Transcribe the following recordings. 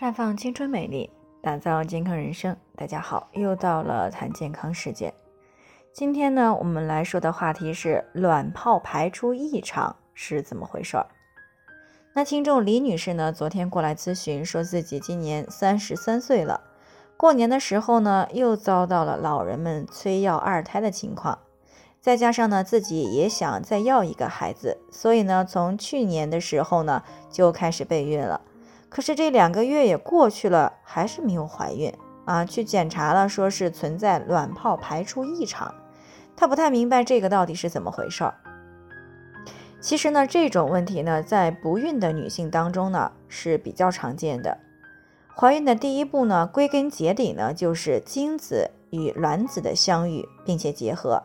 绽放青春美丽，打造健康人生。大家好，又到了谈健康时间。今天呢，我们来说的话题是卵泡排出异常是怎么回事儿。那听众李女士呢，昨天过来咨询，说自己今年三十三岁了，过年的时候呢，又遭到了老人们催要二胎的情况，再加上呢，自己也想再要一个孩子，所以呢，从去年的时候呢，就开始备孕了。可是这两个月也过去了，还是没有怀孕啊！去检查了，说是存在卵泡排出异常。她不太明白这个到底是怎么回事儿。其实呢，这种问题呢，在不孕的女性当中呢是比较常见的。怀孕的第一步呢，归根结底呢，就是精子与卵子的相遇并且结合。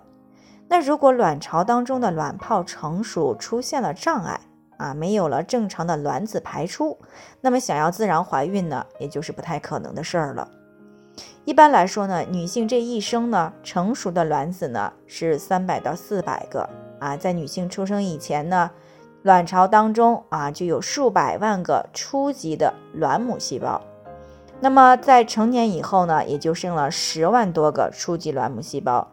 那如果卵巢当中的卵泡成熟出现了障碍，啊，没有了正常的卵子排出，那么想要自然怀孕呢，也就是不太可能的事儿了。一般来说呢，女性这一生呢，成熟的卵子呢是三百到四百个啊。在女性出生以前呢，卵巢当中啊就有数百万个初级的卵母细胞。那么在成年以后呢，也就剩了十万多个初级卵母细胞。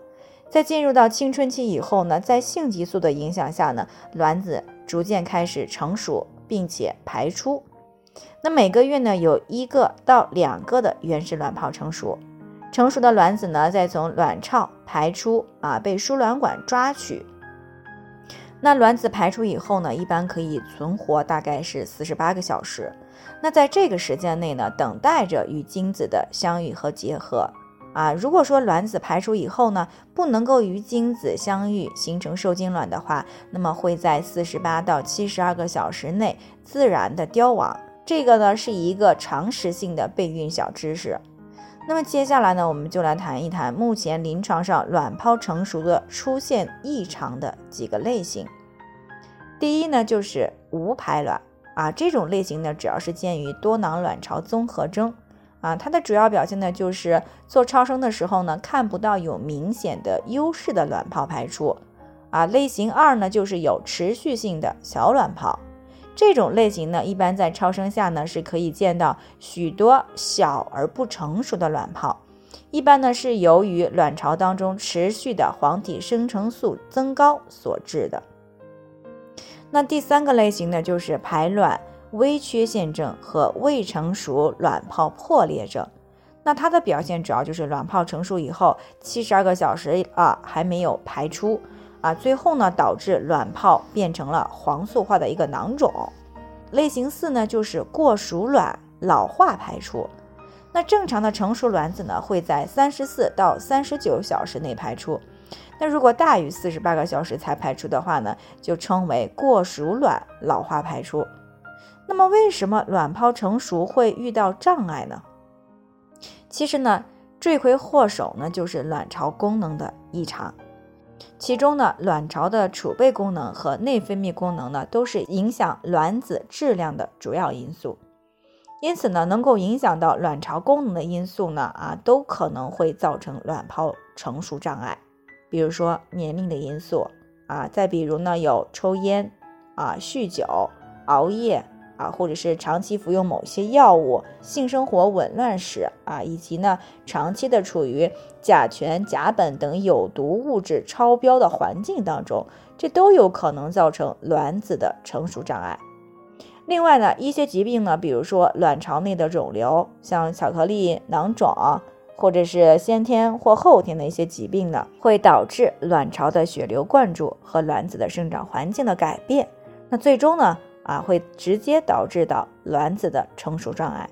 在进入到青春期以后呢，在性激素的影响下呢，卵子。逐渐开始成熟，并且排出。那每个月呢，有一个到两个的原始卵泡成熟，成熟的卵子呢，再从卵巢排出啊，被输卵管抓取。那卵子排出以后呢，一般可以存活大概是四十八个小时。那在这个时间内呢，等待着与精子的相遇和结合。啊，如果说卵子排出以后呢，不能够与精子相遇形成受精卵的话，那么会在四十八到七十二个小时内自然的凋亡。这个呢是一个常识性的备孕小知识。那么接下来呢，我们就来谈一谈目前临床上卵泡成熟的出现异常的几个类型。第一呢就是无排卵啊，这种类型呢主要是见于多囊卵巢综合征。啊，它的主要表现呢，就是做超声的时候呢，看不到有明显的优势的卵泡排出。啊，类型二呢，就是有持续性的小卵泡。这种类型呢，一般在超声下呢，是可以见到许多小而不成熟的卵泡，一般呢是由于卵巢当中持续的黄体生成素增高所致的。那第三个类型呢，就是排卵。微缺陷症和未成熟卵泡破裂症，那它的表现主要就是卵泡成熟以后七十二个小时啊还没有排出啊，最后呢导致卵泡变成了黄素化的一个囊肿。类型四呢就是过熟卵老化排出，那正常的成熟卵子呢会在三十四到三十九小时内排出，那如果大于四十八个小时才排出的话呢，就称为过熟卵老化排出。那么，为什么卵泡成熟会遇到障碍呢？其实呢，罪魁祸首呢就是卵巢功能的异常。其中呢，卵巢的储备功能和内分泌功能呢，都是影响卵子质量的主要因素。因此呢，能够影响到卵巢功能的因素呢，啊，都可能会造成卵泡成熟障碍。比如说年龄的因素啊，再比如呢，有抽烟啊、酗酒、熬夜。啊，或者是长期服用某些药物、性生活紊乱史啊，以及呢长期的处于甲醛、甲苯等有毒物质超标的环境当中，这都有可能造成卵子的成熟障碍。另外呢，一些疾病呢，比如说卵巢内的肿瘤，像巧克力囊肿，或者是先天或后天的一些疾病呢，会导致卵巢的血流灌注和卵子的生长环境的改变。那最终呢？啊，会直接导致到卵子的成熟障碍。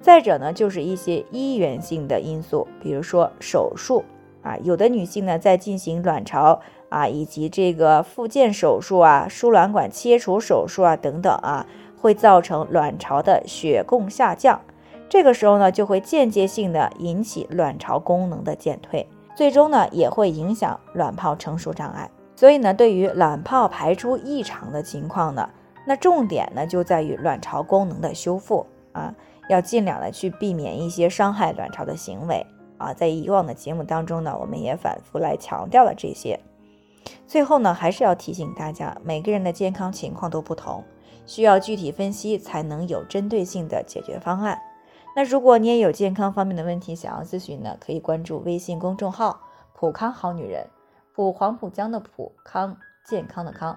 再者呢，就是一些医源性的因素，比如说手术啊，有的女性呢在进行卵巢啊以及这个复健手术啊、输卵管切除手术啊等等啊，会造成卵巢的血供下降，这个时候呢就会间接性的引起卵巢功能的减退，最终呢也会影响卵泡成熟障碍。所以呢，对于卵泡排出异常的情况呢。那重点呢就在于卵巢功能的修复啊，要尽量的去避免一些伤害卵巢的行为啊。在以往的节目当中呢，我们也反复来强调了这些。最后呢，还是要提醒大家，每个人的健康情况都不同，需要具体分析才能有针对性的解决方案。那如果你也有健康方面的问题想要咨询呢，可以关注微信公众号“普康好女人”，普黄浦江的普康健康的康。